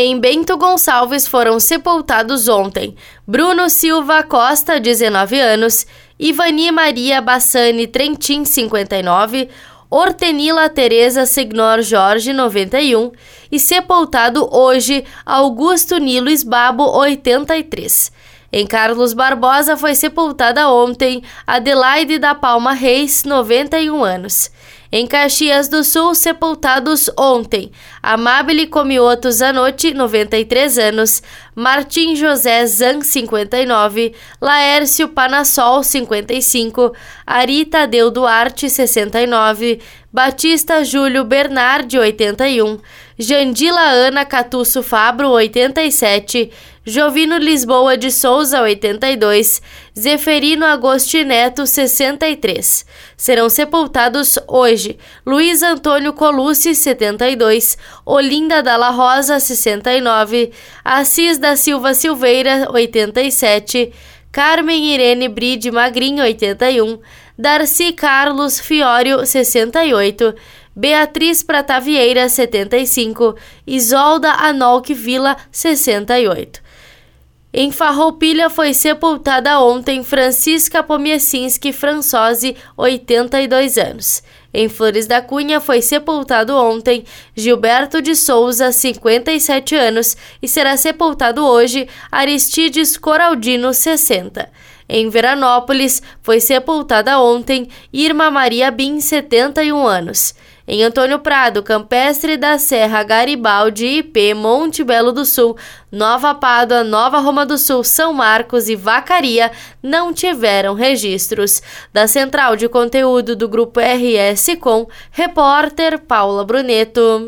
Em Bento Gonçalves foram sepultados ontem Bruno Silva Costa, 19 anos, Ivani Maria Bassani Trentin, 59, Hortenila Teresa Signor Jorge, 91, e sepultado hoje Augusto Nilo Esbabo, 83. Em Carlos Barbosa foi sepultada ontem Adelaide da Palma Reis, 91 anos. Em Caxias do Sul, sepultados ontem, Amabile Comioto Zanotti, 93 anos, Martim José Zan, 59, Laércio Panassol, 55, Arita Deu Duarte, 69, Batista Júlio Bernardi, 81, Jandila Ana Catusso Fabro, 87, Jovino Lisboa de Souza, 82, Zeferino Agostineto, 63. Serão sepultados hoje Luiz Antônio Colucci, 72, Olinda Dalla Rosa, 69, Assis da Silva Silveira, 87, Carmen Irene Bride Magrinho, 81, Darcy Carlos Fiório, 68, Beatriz Pratavieira, 75, Isolda Anolque Vila, 68. Em Farroupilha foi sepultada ontem Francisca Pomiesinski Françosi, 82 anos. Em Flores da Cunha foi sepultado ontem Gilberto de Souza, 57 anos, e será sepultado hoje Aristides Coraldino, 60. Em Veranópolis foi sepultada ontem Irma Maria Bin, 71 anos. Em Antônio Prado, Campestre da Serra, Garibaldi, IP, Monte Belo do Sul, Nova Pádua, Nova Roma do Sul, São Marcos e Vacaria não tiveram registros. Da Central de Conteúdo do Grupo RS Com, repórter Paula Bruneto.